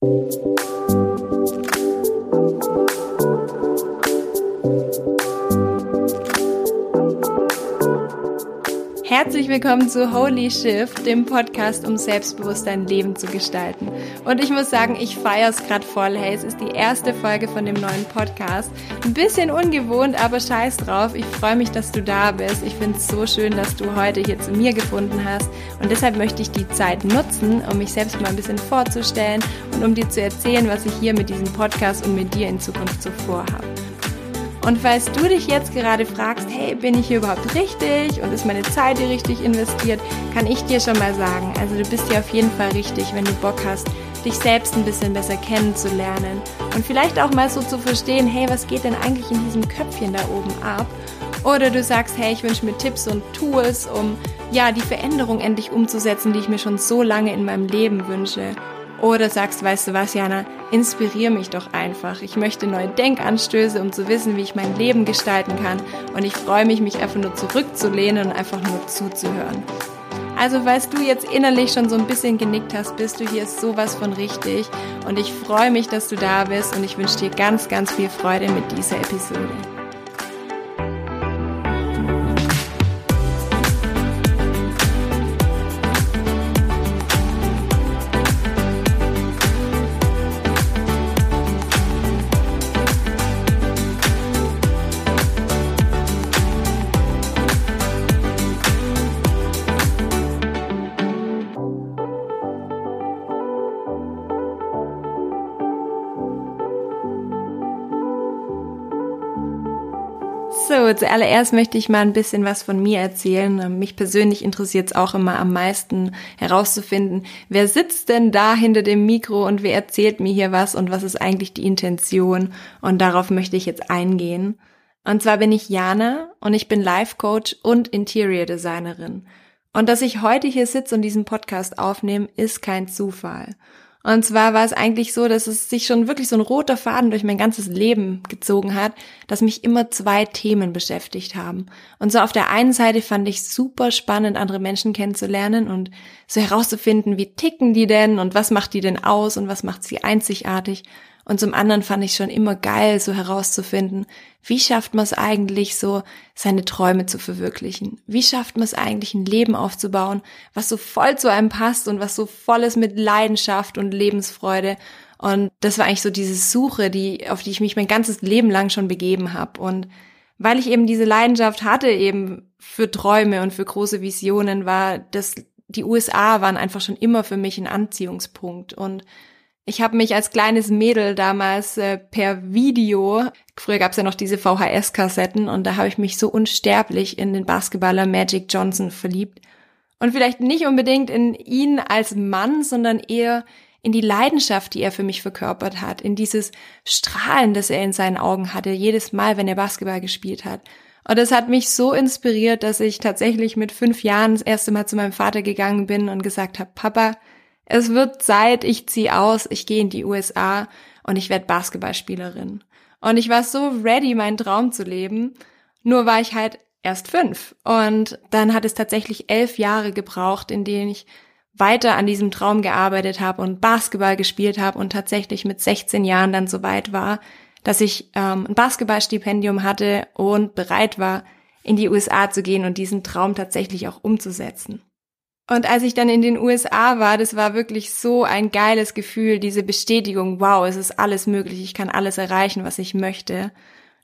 Thank you. Herzlich willkommen zu Holy Shift, dem Podcast, um selbstbewusst dein Leben zu gestalten. Und ich muss sagen, ich feiere es gerade voll. Hey, es ist die erste Folge von dem neuen Podcast. Ein bisschen ungewohnt, aber scheiß drauf. Ich freue mich, dass du da bist. Ich finde es so schön, dass du heute hier zu mir gefunden hast. Und deshalb möchte ich die Zeit nutzen, um mich selbst mal ein bisschen vorzustellen und um dir zu erzählen, was ich hier mit diesem Podcast und mit dir in Zukunft so vorhabe. Und falls du dich jetzt gerade fragst, hey, bin ich hier überhaupt richtig und ist meine Zeit hier richtig investiert, kann ich dir schon mal sagen, also du bist hier auf jeden Fall richtig, wenn du Bock hast, dich selbst ein bisschen besser kennenzulernen und vielleicht auch mal so zu verstehen, hey, was geht denn eigentlich in diesem Köpfchen da oben ab? Oder du sagst, hey, ich wünsche mir Tipps und Tools, um ja die Veränderung endlich umzusetzen, die ich mir schon so lange in meinem Leben wünsche. Oder sagst, weißt du was, Jana, inspiriere mich doch einfach. Ich möchte neue Denkanstöße, um zu wissen, wie ich mein Leben gestalten kann. Und ich freue mich, mich einfach nur zurückzulehnen und einfach nur zuzuhören. Also, falls du jetzt innerlich schon so ein bisschen genickt hast, bist du hier sowas von richtig. Und ich freue mich, dass du da bist und ich wünsche dir ganz, ganz viel Freude mit dieser Episode. So, zuallererst möchte ich mal ein bisschen was von mir erzählen. Mich persönlich interessiert es auch immer am meisten herauszufinden, wer sitzt denn da hinter dem Mikro und wer erzählt mir hier was und was ist eigentlich die Intention. Und darauf möchte ich jetzt eingehen. Und zwar bin ich Jana und ich bin Life Coach und Interior Designerin. Und dass ich heute hier sitze und diesen Podcast aufnehme, ist kein Zufall. Und zwar war es eigentlich so, dass es sich schon wirklich so ein roter Faden durch mein ganzes Leben gezogen hat, dass mich immer zwei Themen beschäftigt haben. Und so auf der einen Seite fand ich super spannend, andere Menschen kennenzulernen und so herauszufinden, wie ticken die denn und was macht die denn aus und was macht sie einzigartig. Und zum anderen fand ich schon immer geil, so herauszufinden, wie schafft man es eigentlich so, seine Träume zu verwirklichen? Wie schafft man es eigentlich, ein Leben aufzubauen, was so voll zu einem passt und was so voll ist mit Leidenschaft und Lebensfreude? Und das war eigentlich so diese Suche, die, auf die ich mich mein ganzes Leben lang schon begeben habe. Und weil ich eben diese Leidenschaft hatte, eben für Träume und für große Visionen, war das, die USA waren einfach schon immer für mich ein Anziehungspunkt. Und ich habe mich als kleines Mädel damals äh, per Video, früher gab es ja noch diese VHS-Kassetten und da habe ich mich so unsterblich in den Basketballer Magic Johnson verliebt. Und vielleicht nicht unbedingt in ihn als Mann, sondern eher in die Leidenschaft, die er für mich verkörpert hat, in dieses Strahlen, das er in seinen Augen hatte, jedes Mal, wenn er Basketball gespielt hat. Und das hat mich so inspiriert, dass ich tatsächlich mit fünf Jahren das erste Mal zu meinem Vater gegangen bin und gesagt habe, Papa, es wird Zeit, ich ziehe aus, ich gehe in die USA und ich werde Basketballspielerin. Und ich war so ready, meinen Traum zu leben. Nur war ich halt erst fünf. Und dann hat es tatsächlich elf Jahre gebraucht, in denen ich weiter an diesem Traum gearbeitet habe und Basketball gespielt habe und tatsächlich mit 16 Jahren dann so weit war, dass ich ähm, ein Basketballstipendium hatte und bereit war, in die USA zu gehen und diesen Traum tatsächlich auch umzusetzen. Und als ich dann in den USA war, das war wirklich so ein geiles Gefühl, diese Bestätigung, wow, es ist alles möglich, ich kann alles erreichen, was ich möchte.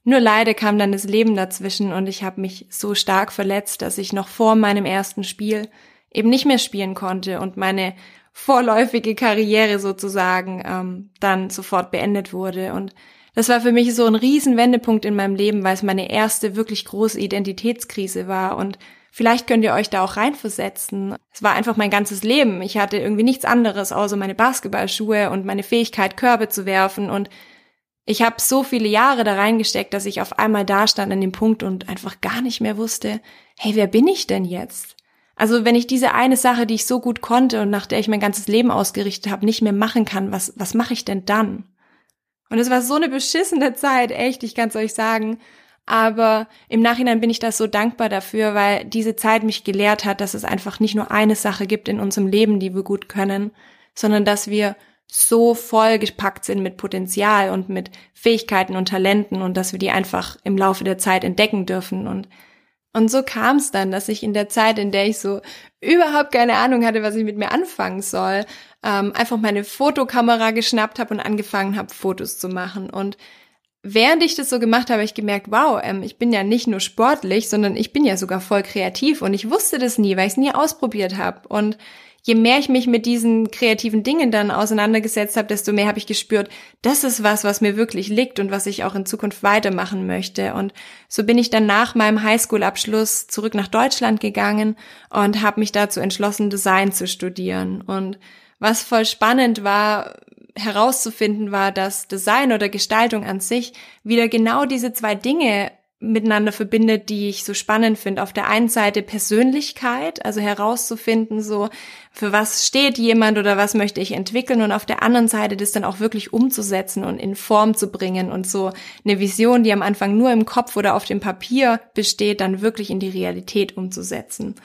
Nur leider kam dann das Leben dazwischen und ich habe mich so stark verletzt, dass ich noch vor meinem ersten Spiel eben nicht mehr spielen konnte und meine vorläufige Karriere sozusagen ähm, dann sofort beendet wurde. Und das war für mich so ein riesen Wendepunkt in meinem Leben, weil es meine erste wirklich große Identitätskrise war und Vielleicht könnt ihr euch da auch reinversetzen. Es war einfach mein ganzes Leben. Ich hatte irgendwie nichts anderes außer meine Basketballschuhe und meine Fähigkeit, Körbe zu werfen. Und ich habe so viele Jahre da reingesteckt, dass ich auf einmal da stand an dem Punkt und einfach gar nicht mehr wusste, hey, wer bin ich denn jetzt? Also wenn ich diese eine Sache, die ich so gut konnte und nach der ich mein ganzes Leben ausgerichtet habe, nicht mehr machen kann, was, was mache ich denn dann? Und es war so eine beschissene Zeit, echt, ich kann es euch sagen. Aber im Nachhinein bin ich da so dankbar dafür, weil diese Zeit mich gelehrt hat, dass es einfach nicht nur eine Sache gibt in unserem Leben, die wir gut können, sondern dass wir so voll gepackt sind mit Potenzial und mit Fähigkeiten und Talenten und dass wir die einfach im Laufe der Zeit entdecken dürfen. Und, und so kam es dann, dass ich in der Zeit, in der ich so überhaupt keine Ahnung hatte, was ich mit mir anfangen soll, ähm, einfach meine Fotokamera geschnappt habe und angefangen habe, Fotos zu machen. Und während ich das so gemacht habe, habe ich gemerkt, wow, ähm, ich bin ja nicht nur sportlich, sondern ich bin ja sogar voll kreativ und ich wusste das nie, weil ich es nie ausprobiert habe. Und je mehr ich mich mit diesen kreativen Dingen dann auseinandergesetzt habe, desto mehr habe ich gespürt, das ist was, was mir wirklich liegt und was ich auch in Zukunft weitermachen möchte. Und so bin ich dann nach meinem Highschool-Abschluss zurück nach Deutschland gegangen und habe mich dazu entschlossen, Design zu studieren. Und was voll spannend war, herauszufinden war, dass Design oder Gestaltung an sich wieder genau diese zwei Dinge miteinander verbindet, die ich so spannend finde. Auf der einen Seite Persönlichkeit, also herauszufinden, so für was steht jemand oder was möchte ich entwickeln und auf der anderen Seite das dann auch wirklich umzusetzen und in Form zu bringen und so eine Vision, die am Anfang nur im Kopf oder auf dem Papier besteht, dann wirklich in die Realität umzusetzen.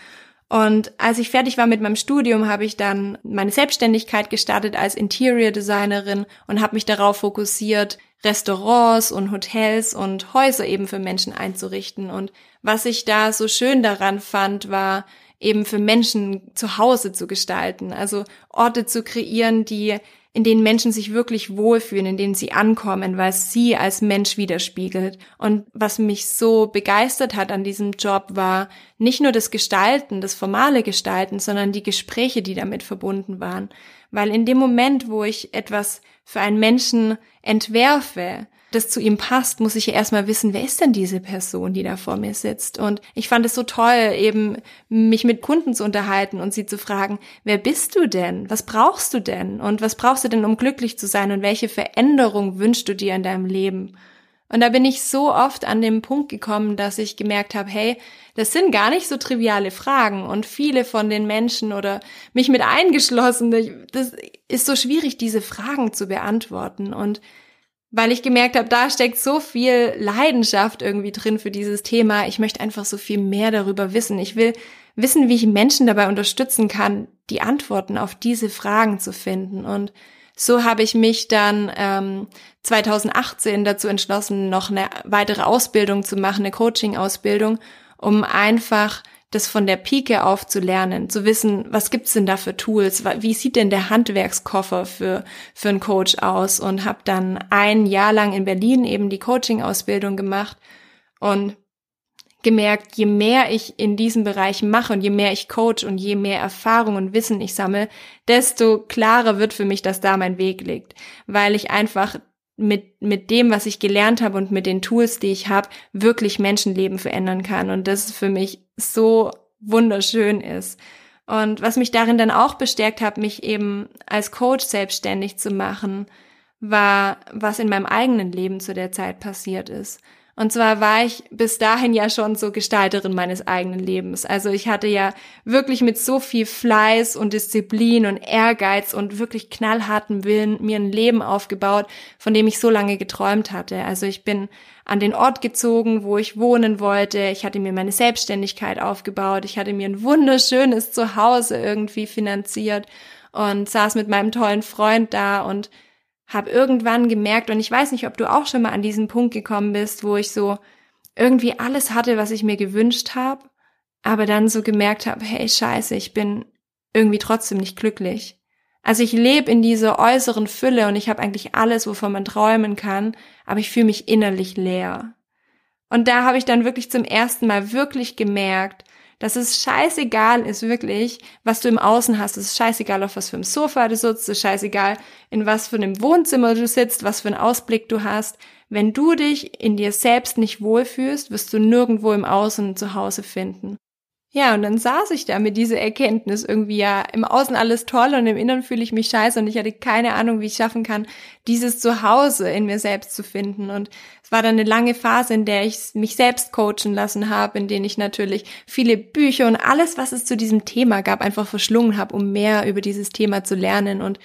Und als ich fertig war mit meinem Studium, habe ich dann meine Selbstständigkeit gestartet als Interior Designerin und habe mich darauf fokussiert, Restaurants und Hotels und Häuser eben für Menschen einzurichten. Und was ich da so schön daran fand, war eben für Menschen zu Hause zu gestalten, also Orte zu kreieren, die in denen Menschen sich wirklich wohlfühlen, in denen sie ankommen, weil es sie als Mensch widerspiegelt. Und was mich so begeistert hat an diesem Job war nicht nur das Gestalten, das formale Gestalten, sondern die Gespräche, die damit verbunden waren. Weil in dem Moment, wo ich etwas für einen Menschen entwerfe, das zu ihm passt, muss ich ja erstmal wissen, wer ist denn diese Person, die da vor mir sitzt. Und ich fand es so toll, eben mich mit Kunden zu unterhalten und sie zu fragen, wer bist du denn? Was brauchst du denn? Und was brauchst du denn, um glücklich zu sein? Und welche Veränderung wünschst du dir in deinem Leben? Und da bin ich so oft an dem Punkt gekommen, dass ich gemerkt habe, hey, das sind gar nicht so triviale Fragen und viele von den Menschen oder mich mit eingeschlossen, das ist so schwierig, diese Fragen zu beantworten und weil ich gemerkt habe, da steckt so viel Leidenschaft irgendwie drin für dieses Thema. Ich möchte einfach so viel mehr darüber wissen. Ich will wissen, wie ich Menschen dabei unterstützen kann, die Antworten auf diese Fragen zu finden. Und so habe ich mich dann ähm, 2018 dazu entschlossen, noch eine weitere Ausbildung zu machen, eine Coaching-Ausbildung um einfach das von der Pike auf zu lernen, zu wissen, was gibt's denn da für Tools, wie sieht denn der Handwerkskoffer für für einen Coach aus? Und habe dann ein Jahr lang in Berlin eben die Coaching Ausbildung gemacht und gemerkt, je mehr ich in diesem Bereich mache und je mehr ich coach und je mehr Erfahrung und Wissen ich sammle, desto klarer wird für mich, dass da mein Weg liegt, weil ich einfach mit, mit dem, was ich gelernt habe und mit den Tools, die ich habe, wirklich Menschenleben verändern kann. Und das für mich so wunderschön ist. Und was mich darin dann auch bestärkt hat, mich eben als Coach selbstständig zu machen, war, was in meinem eigenen Leben zu der Zeit passiert ist. Und zwar war ich bis dahin ja schon so Gestalterin meines eigenen Lebens. Also ich hatte ja wirklich mit so viel Fleiß und Disziplin und Ehrgeiz und wirklich knallharten Willen mir ein Leben aufgebaut, von dem ich so lange geträumt hatte. Also ich bin an den Ort gezogen, wo ich wohnen wollte. Ich hatte mir meine Selbstständigkeit aufgebaut. Ich hatte mir ein wunderschönes Zuhause irgendwie finanziert und saß mit meinem tollen Freund da und habe irgendwann gemerkt, und ich weiß nicht, ob du auch schon mal an diesen Punkt gekommen bist, wo ich so irgendwie alles hatte, was ich mir gewünscht habe, aber dann so gemerkt habe, hey scheiße, ich bin irgendwie trotzdem nicht glücklich. Also ich lebe in dieser äußeren Fülle und ich habe eigentlich alles, wovon man träumen kann, aber ich fühle mich innerlich leer. Und da habe ich dann wirklich zum ersten Mal wirklich gemerkt, dass es scheißegal ist wirklich, was du im Außen hast. Es ist scheißegal, auf was für einem Sofa du sitzt, es ist scheißegal, in was für einem Wohnzimmer du sitzt, was für einen Ausblick du hast. Wenn du dich in dir selbst nicht wohlfühlst, wirst du nirgendwo im Außen zu Hause finden. Ja, und dann saß ich da mit dieser Erkenntnis irgendwie ja im Außen alles toll und im Inneren fühle ich mich scheiße und ich hatte keine Ahnung, wie ich schaffen kann, dieses Zuhause in mir selbst zu finden. Und es war dann eine lange Phase, in der ich mich selbst coachen lassen habe, in denen ich natürlich viele Bücher und alles, was es zu diesem Thema gab, einfach verschlungen habe, um mehr über dieses Thema zu lernen. Und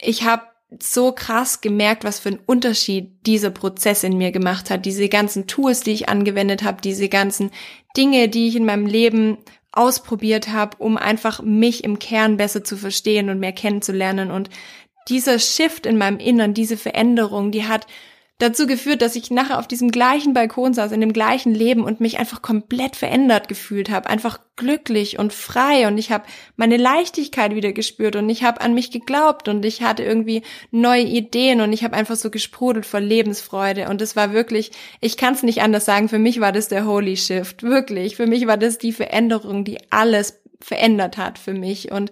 ich habe so krass gemerkt, was für einen Unterschied dieser Prozess in mir gemacht hat. Diese ganzen Tools, die ich angewendet habe, diese ganzen Dinge, die ich in meinem Leben ausprobiert habe, um einfach mich im Kern besser zu verstehen und mehr kennenzulernen. Und dieser Shift in meinem Innern, diese Veränderung, die hat dazu geführt, dass ich nachher auf diesem gleichen Balkon saß, in dem gleichen Leben und mich einfach komplett verändert gefühlt habe, einfach glücklich und frei. Und ich habe meine Leichtigkeit wieder gespürt und ich habe an mich geglaubt und ich hatte irgendwie neue Ideen und ich habe einfach so gesprudelt vor Lebensfreude. Und es war wirklich, ich kann es nicht anders sagen, für mich war das der Holy Shift, wirklich, für mich war das die Veränderung, die alles verändert hat für mich. Und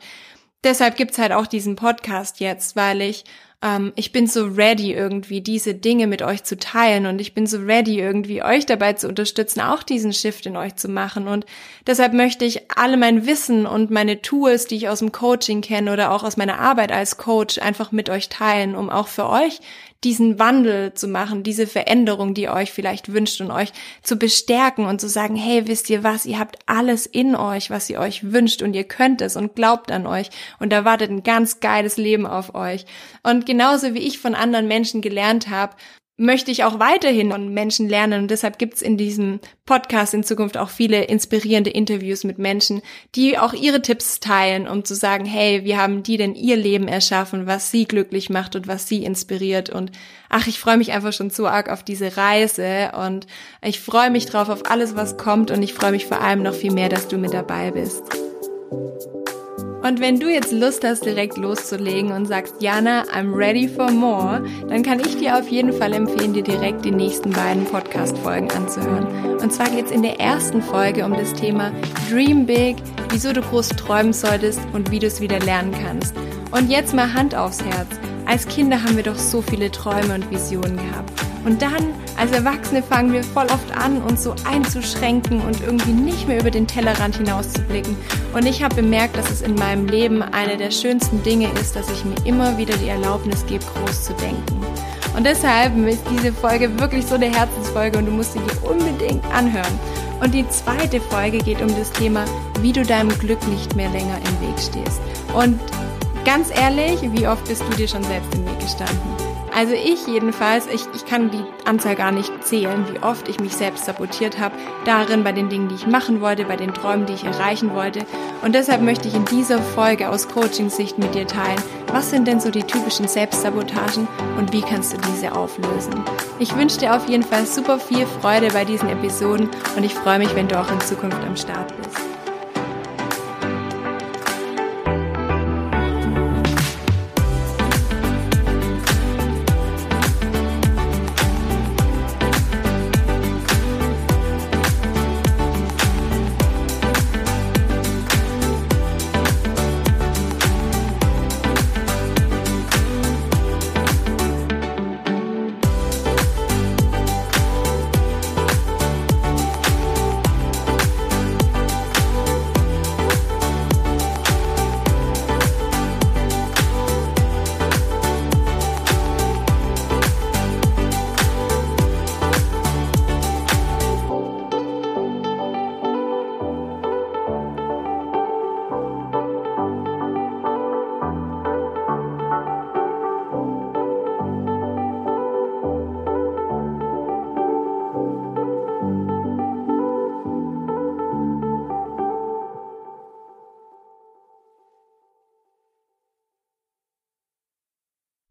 deshalb gibt's halt auch diesen Podcast jetzt, weil ich ähm, ich bin so ready irgendwie diese Dinge mit euch zu teilen und ich bin so ready irgendwie euch dabei zu unterstützen, auch diesen Shift in euch zu machen und deshalb möchte ich alle mein Wissen und meine Tools, die ich aus dem Coaching kenne oder auch aus meiner Arbeit als Coach einfach mit euch teilen, um auch für euch diesen Wandel zu machen, diese Veränderung, die ihr euch vielleicht wünscht und euch zu bestärken und zu sagen, hey, wisst ihr was, ihr habt alles in euch, was ihr euch wünscht und ihr könnt es und glaubt an euch und da wartet ein ganz geiles Leben auf euch. Und genauso wie ich von anderen Menschen gelernt habe, möchte ich auch weiterhin von Menschen lernen. Und deshalb gibt's in diesem Podcast in Zukunft auch viele inspirierende Interviews mit Menschen, die auch ihre Tipps teilen, um zu sagen, hey, wie haben die denn ihr Leben erschaffen, was sie glücklich macht und was sie inspiriert. Und ach, ich freue mich einfach schon so arg auf diese Reise. Und ich freue mich drauf auf alles, was kommt. Und ich freue mich vor allem noch viel mehr, dass du mit dabei bist. Und wenn du jetzt Lust hast, direkt loszulegen und sagst, Jana, I'm ready for more, dann kann ich dir auf jeden Fall empfehlen, dir direkt die nächsten beiden Podcast-Folgen anzuhören. Und zwar geht es in der ersten Folge um das Thema Dream Big, wieso du groß träumen solltest und wie du es wieder lernen kannst. Und jetzt mal Hand aufs Herz. Als Kinder haben wir doch so viele Träume und Visionen gehabt. Und dann, als Erwachsene, fangen wir voll oft an, uns so einzuschränken und irgendwie nicht mehr über den Tellerrand hinauszublicken. Und ich habe bemerkt, dass es in meinem Leben eine der schönsten Dinge ist, dass ich mir immer wieder die Erlaubnis gebe, groß zu denken. Und deshalb ist diese Folge wirklich so eine Herzensfolge und du musst sie dir unbedingt anhören. Und die zweite Folge geht um das Thema, wie du deinem Glück nicht mehr länger im Weg stehst. Und ganz ehrlich, wie oft bist du dir schon selbst im Weg gestanden? Also ich jedenfalls, ich, ich kann die Anzahl gar nicht zählen, wie oft ich mich selbst sabotiert habe, darin bei den Dingen, die ich machen wollte, bei den Träumen, die ich erreichen wollte. Und deshalb möchte ich in dieser Folge aus Coaching-Sicht mit dir teilen, was sind denn so die typischen Selbstsabotagen und wie kannst du diese auflösen. Ich wünsche dir auf jeden Fall super viel Freude bei diesen Episoden und ich freue mich, wenn du auch in Zukunft am Start bist.